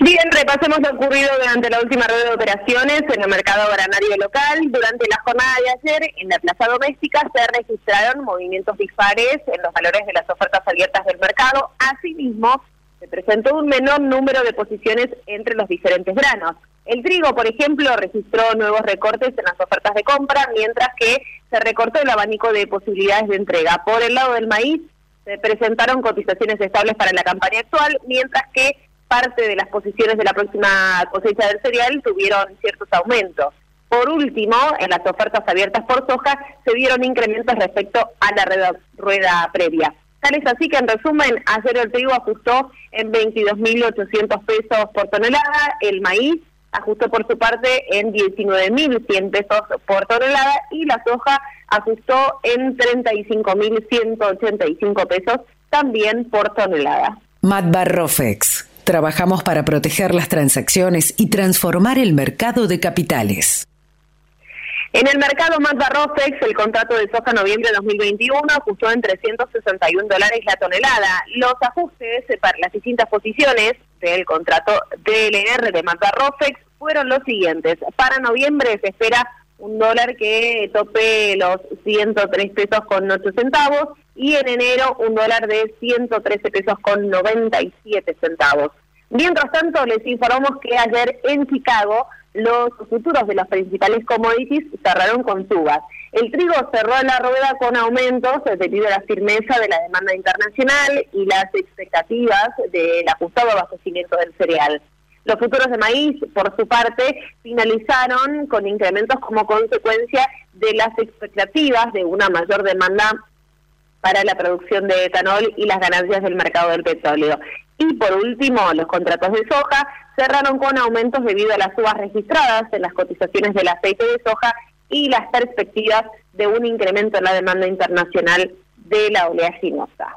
Bien, repasemos lo ocurrido durante la última rueda de operaciones en el mercado granario local. Durante la jornada de ayer, en la plaza doméstica, se registraron movimientos dispares en los valores de las ofertas abiertas del mercado. Asimismo, se presentó un menor número de posiciones entre los diferentes granos. El trigo, por ejemplo, registró nuevos recortes en las ofertas de compra, mientras que se recortó el abanico de posibilidades de entrega. Por el lado del maíz, se presentaron cotizaciones estables para la campaña actual, mientras que parte de las posiciones de la próxima cosecha del cereal tuvieron ciertos aumentos. Por último, en las ofertas abiertas por soja se dieron incrementos respecto a la rueda, previa. Tal es así que, en resumen, ayer el trigo ajustó en 22.800 pesos por tonelada, el maíz ajustó por su parte en 19.100 pesos por tonelada y la soja ajustó en 35.185 pesos también por tonelada. Matt Barrofex Trabajamos para proteger las transacciones y transformar el mercado de capitales. En el mercado Mazda Rosex, el contrato de soja noviembre de 2021 ajustó en 361 dólares la tonelada. Los ajustes para las distintas posiciones del contrato DLR de Mazda Rosex fueron los siguientes. Para noviembre se espera un dólar que tope los 103 pesos con 8 centavos y en enero un dólar de 113 pesos con 97 centavos. Mientras tanto, les informamos que ayer en Chicago los futuros de las principales commodities cerraron con subas. El trigo cerró la rueda con aumentos debido a la firmeza de la demanda internacional y las expectativas del ajustado abastecimiento del cereal. Los futuros de maíz, por su parte, finalizaron con incrementos como consecuencia de las expectativas de una mayor demanda para la producción de etanol y las ganancias del mercado del petróleo. Y por último, los contratos de soja cerraron con aumentos debido a las subas registradas en las cotizaciones del aceite de soja y las perspectivas de un incremento en la demanda internacional de la oleaginosa.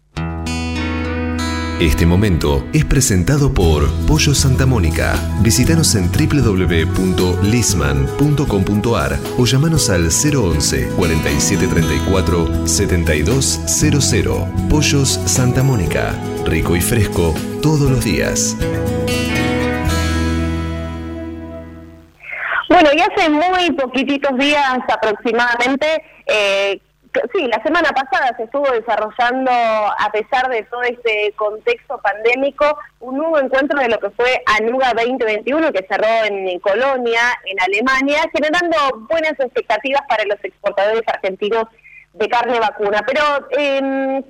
Este momento es presentado por Pollo Santa Mónica. Visítanos en www.lisman.com.ar o llamanos al 011 4734 7200. Pollos Santa Mónica. Rico y fresco todos los días. Bueno, y hace muy poquititos días aproximadamente, eh, Sí, la semana pasada se estuvo desarrollando, a pesar de todo este contexto pandémico, un nuevo encuentro de lo que fue ANUGA 2021 que cerró en Colonia, en Alemania, generando buenas expectativas para los exportadores argentinos de carne vacuna. Pero eh,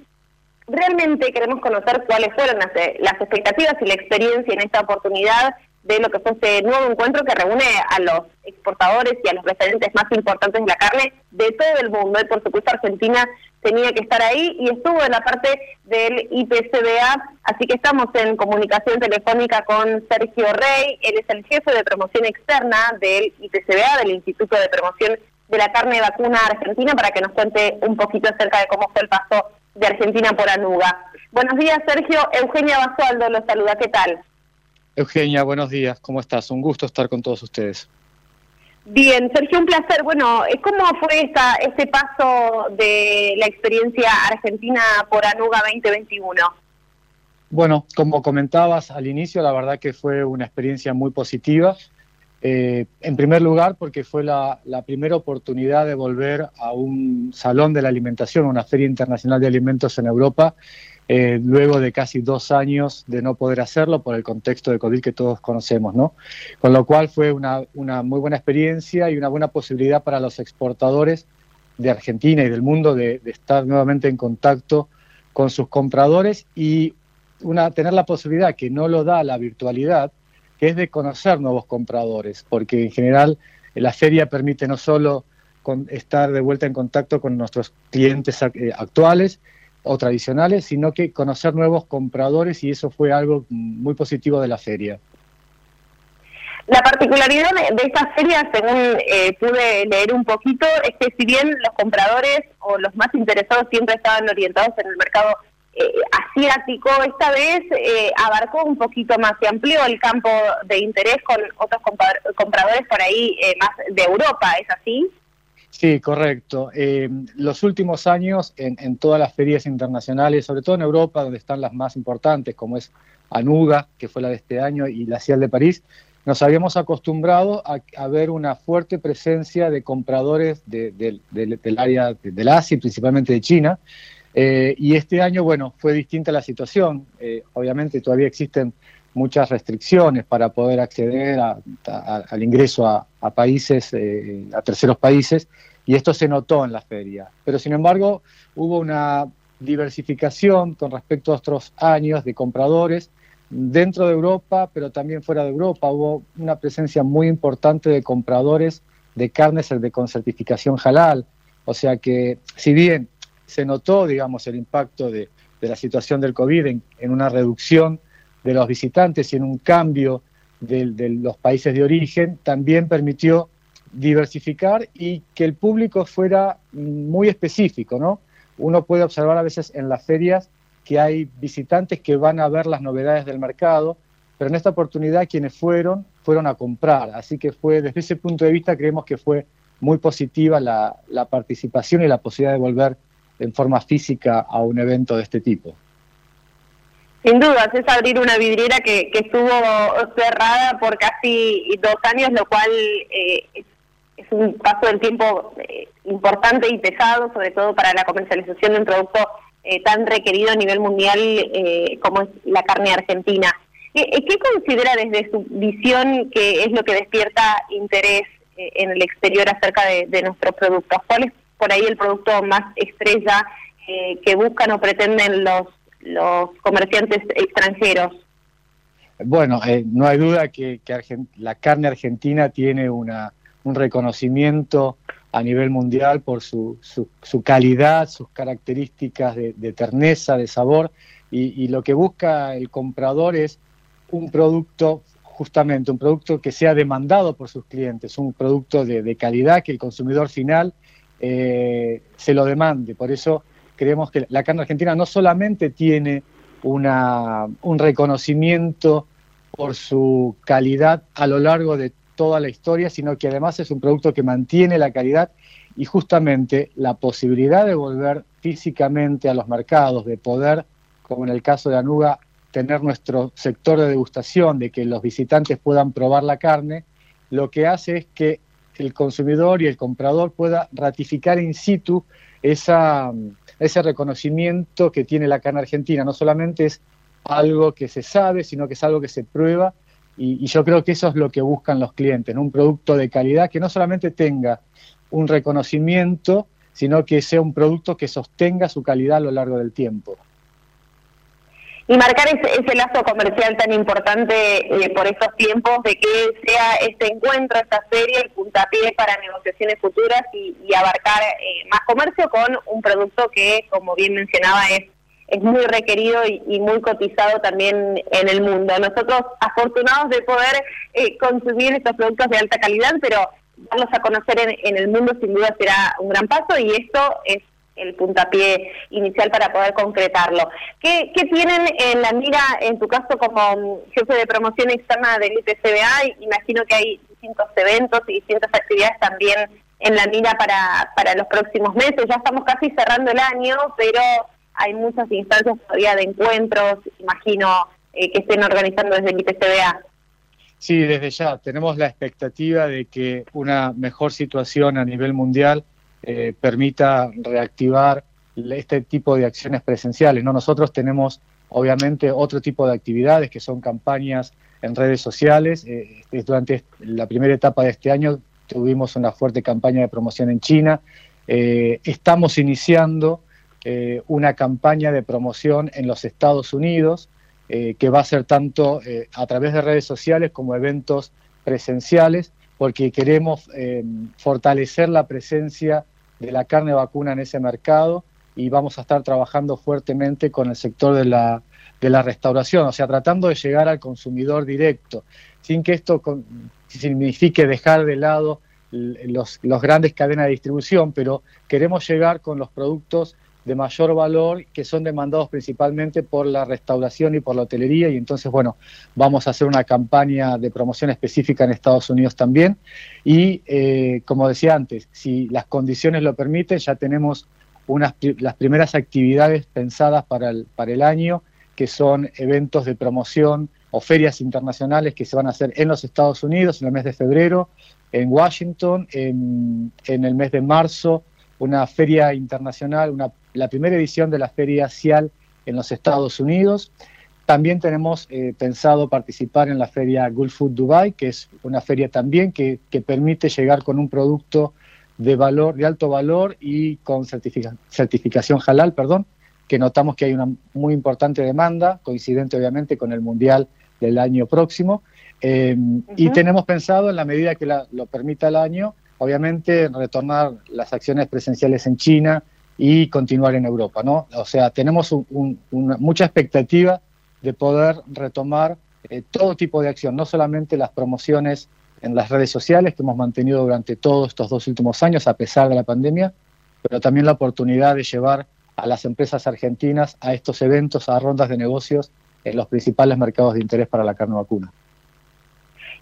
realmente queremos conocer cuáles fueron las, las expectativas y la experiencia en esta oportunidad de lo que fue este nuevo encuentro que reúne a los exportadores y a los referentes más importantes de la carne de todo el mundo. Y por supuesto Argentina tenía que estar ahí y estuvo en la parte del IPCBA, así que estamos en comunicación telefónica con Sergio Rey, él es el jefe de promoción externa del IPCBA, del Instituto de Promoción de la Carne Vacuna Argentina, para que nos cuente un poquito acerca de cómo fue el paso de Argentina por Anuga. Buenos días Sergio, Eugenia Basualdo los saluda, ¿qué tal? Eugenia, buenos días, ¿cómo estás? Un gusto estar con todos ustedes. Bien, Sergio, un placer. Bueno, ¿cómo fue esta, este paso de la experiencia argentina por Anuga 2021? Bueno, como comentabas al inicio, la verdad que fue una experiencia muy positiva. Eh, en primer lugar, porque fue la, la, primera oportunidad de volver a un salón de la alimentación, una feria internacional de alimentos en Europa, eh, luego de casi dos años de no poder hacerlo por el contexto de COVID que todos conocemos, ¿no? Con lo cual fue una, muy buena experiencia y una buena posibilidad para los exportadores de Argentina y del mundo de, estar nuevamente en contacto con sus compradores y una, tener la posibilidad que no lo da la virtualidad, que es de conocer nuevos compradores, porque en general la feria permite no solo estar de vuelta en contacto con nuestros clientes eh, actuales, o tradicionales, sino que conocer nuevos compradores y eso fue algo muy positivo de la feria. La particularidad de esta feria, según eh, pude leer un poquito, es que si bien los compradores o los más interesados siempre estaban orientados en el mercado eh, asiático, esta vez eh, abarcó un poquito más, se amplió el campo de interés con otros compradores por ahí más de Europa, ¿es así? Sí, correcto. Eh, los últimos años en, todas las ferias internacionales, sobre todo en Europa, donde están las más importantes, como es Anuga, que fue la de este año, y la CIAL de París, nos habíamos acostumbrado a, ver una fuerte presencia de compradores del área del Asia, principalmente de China. Eh, y este año, bueno, fue distinta la situación. Eh, obviamente todavía existen muchas restricciones para poder acceder al ingreso a, países, eh, a terceros países, y esto se notó en la feria. Pero sin embargo, hubo una diversificación con respecto a otros años de compradores dentro de Europa, pero también fuera de Europa. Hubo una presencia muy importante de compradores de carnes de con certificación halal. O sea que, si bien se notó, digamos, el impacto de, la situación del COVID en una reducción de los visitantes y en un cambio de, los países de origen, también permitió diversificar y que el público fuera muy específico, ¿no? Uno puede observar a veces en las ferias que hay visitantes que van a ver las novedades del mercado, pero en esta oportunidad quienes fueron, fueron a comprar. Así que fue, desde ese punto de vista, creemos que fue muy positiva la, participación y la posibilidad de volver en forma física a un evento de este tipo. Sin duda, es abrir una vidriera que, estuvo cerrada por casi dos años, lo cual eh, es un paso del tiempo eh, importante y pesado, sobre todo para la comercialización de un producto eh, tan requerido a nivel mundial como es la carne argentina. ¿Qué considera desde su visión que es lo que despierta interés en el exterior acerca de, nuestros productos? ¿Cuál es por ahí el producto más estrella que buscan o pretenden los, los comerciantes extranjeros? Bueno, no hay duda que, la carne argentina tiene una, un reconocimiento a nivel mundial por su, su, calidad, sus características de, terneza, de sabor, y, lo que busca el comprador es un producto, justamente un producto que sea demandado por sus clientes, un producto de, calidad que el consumidor final eh, se lo demande. Por eso creemos que la carne argentina no solamente tiene una, un reconocimiento por su calidad a lo largo de toda la historia, sino que además es un producto que mantiene la calidad y justamente la posibilidad de volver físicamente a los mercados, de poder, como en el caso de Anuga, tener nuestro sector de degustación, de que los visitantes puedan probar la carne, lo que hace es que el consumidor y el comprador pueda ratificar in situ ese reconocimiento que tiene la carne argentina. No solamente es algo que se sabe, sino que es algo que se prueba y, yo creo que eso es lo que buscan los clientes, un producto de calidad que no solamente tenga un reconocimiento, sino que sea un producto que sostenga su calidad a lo largo del tiempo. Y marcar ese, lazo comercial tan importante eh, por estos tiempos, de que sea este encuentro, esta serie, el puntapié para negociaciones futuras y, abarcar eh, más comercio con un producto que, como bien mencionaba, es es muy requerido y, muy cotizado también en el mundo. Nosotros afortunados de poder eh, consumir estos productos de alta calidad, pero darlos a conocer en, el mundo sin duda será un gran paso y esto es el puntapié inicial para poder concretarlo. ¿Qué, tienen en la mira, en tu caso como jefe de promoción externa del IPCBA? Imagino que hay distintos eventos y distintas actividades también en la mira para, para los próximos meses. Ya estamos casi cerrando el año, pero hay muchas instancias todavía de encuentros, imagino, eh, que estén organizando desde el IPCBA. Sí, desde ya. Tenemos la expectativa de que una mejor situación a nivel mundial eh, permita reactivar este tipo de acciones presenciales. ¿no? Nosotros tenemos, obviamente, otro tipo de actividades que son campañas en redes sociales. Eh, durante la primera etapa de este año tuvimos una fuerte campaña de promoción en China. estamos iniciando eh, una campaña de promoción en los Estados Unidos eh, que va a ser tanto eh, a través de redes sociales como eventos presenciales, porque queremos fortalecer la presencia de la carne vacuna en ese mercado y vamos a estar trabajando fuertemente con el sector de la, de la restauración, o sea, tratando de llegar al consumidor directo, sin que esto signifique dejar de lado los, los grandes cadenas de distribución, pero queremos llegar con los productos de mayor valor que son demandados principalmente por la restauración y por la hotelería. Y entonces bueno vamos a hacer una campaña de promoción específica en Estados Unidos también. Y eh, como decía antes si las condiciones lo permiten ya tenemos unas las primeras actividades pensadas para el, para el año que son eventos de promoción o ferias internacionales que se van a hacer en los Estados Unidos en el mes de febrero en Washington en, en el mes de marzo una feria internacional, una la primera edición de la Feria CIAL en los Estados Unidos. También tenemos eh, pensado participar en la feria Gulf Food Dubai, que es una feria también que, permite llegar con un producto de valor, de alto valor y con certificación halal, perdón, que notamos que hay una muy importante demanda, coincidente obviamente con el Mundial del año próximo. Eh, y tenemos pensado, en la medida que lo permita el año, obviamente retornar las acciones presenciales en China, y continuar en Europa, ¿no? O sea, tenemos mucha expectativa de poder retomar eh, todo tipo de acción, no solamente las promociones en las redes sociales que hemos mantenido durante todos estos dos últimos años a pesar de la pandemia, pero también la oportunidad de llevar a las empresas argentinas a estos eventos, a rondas de negocios en los principales mercados de interés para la carne vacuna.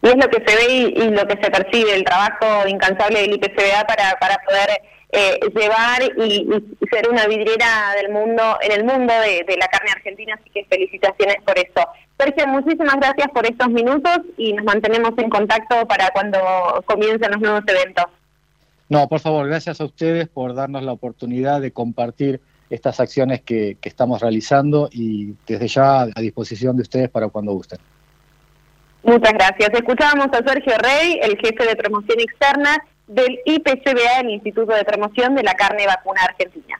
Y es lo que se ve y, lo que se percibe, el trabajo incansable del IPCBA para, para poder eh, llevar y, ser una vidriera del mundo, en el mundo de, de, la carne argentina, así que felicitaciones por eso. Sergio, muchísimas gracias por estos minutos y nos mantenemos en contacto para cuando comiencen los nuevos eventos. No, por favor, gracias a ustedes por darnos la oportunidad de compartir estas acciones que, estamos realizando y desde ya a disposición de ustedes para cuando gusten. Muchas gracias. Escuchábamos a Sergio Rey, el jefe de promoción externa del IPCBA, el Instituto de Promoción de la Carne Vacuna Argentina.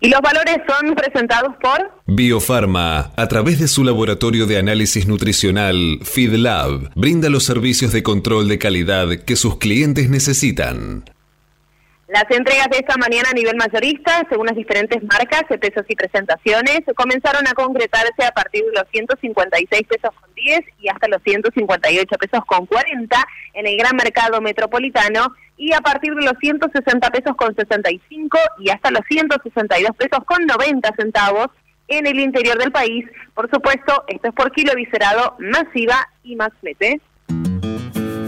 Y los valores son presentados por Biofarma, a través de su laboratorio de análisis nutricional, FeedLab, brinda los servicios de control de calidad que sus clientes necesitan. Las entregas de esta mañana a nivel mayorista, según las diferentes marcas, pesos y presentaciones, comenzaron a concretarse a partir de los 156 pesos con 10 y hasta los 158 pesos con 40 en el gran mercado metropolitano y a partir de los 160 pesos con 65 y hasta los 162 pesos con 90 centavos en el interior del país. Por supuesto, esto es por kilo viscerado, masiva y más flete.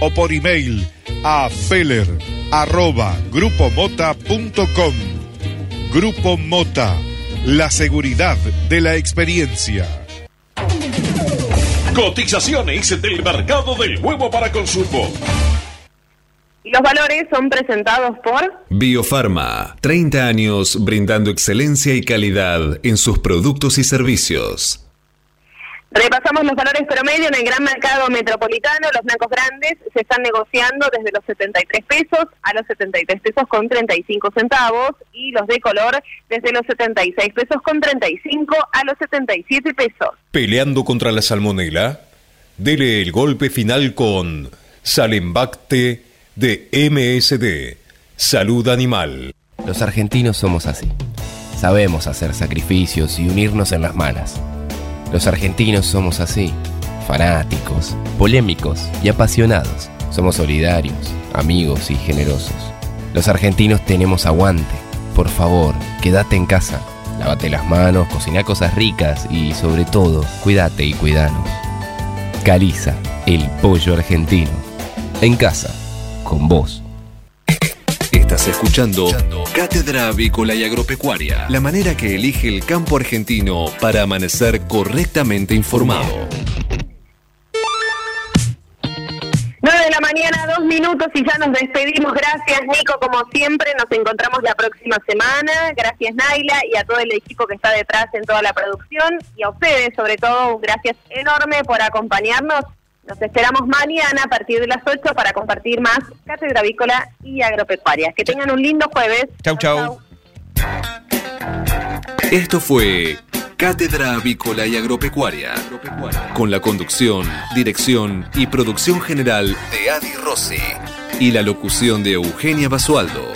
o por email a feller arroba grupomota.com. Grupo Mota, la seguridad de la experiencia. Cotizaciones del mercado del huevo para consumo. Los valores son presentados por Biofarma, 30 años brindando excelencia y calidad en sus productos y servicios. Repasamos los valores promedio en el gran mercado metropolitano. Los blancos grandes se están negociando desde los 73 pesos a los 73 pesos con 35 centavos y los de color desde los 76 pesos con 35 a los 77 pesos. Peleando contra la salmonela, dele el golpe final con Salembacte de MSD, Salud Animal. Los argentinos somos así. Sabemos hacer sacrificios y unirnos en las malas. Los argentinos somos así, fanáticos, polémicos y apasionados. Somos solidarios, amigos y generosos. Los argentinos tenemos aguante. Por favor, quédate en casa. Lávate las manos, cocina cosas ricas y sobre todo, cuídate y cuidanos. Caliza, el pollo argentino. En casa, con vos. Estás escuchando Cátedra Avícola y Agropecuaria, la manera que elige el campo argentino para amanecer correctamente informado. 9 de la mañana, dos minutos y ya nos despedimos. Gracias Nico, como siempre, nos encontramos la próxima semana. Gracias Naila y a todo el equipo que está detrás en toda la producción y a ustedes sobre todo un gracias enorme por acompañarnos nos esperamos mañana a partir de las 8 para compartir más Cátedra Avícola y Agropecuaria. Que tengan un lindo jueves. Chau, chau. Esto fue Cátedra Avícola y Agropecuaria, con la conducción, dirección y producción general de Adi Rossi y la locución de Eugenia Basualdo.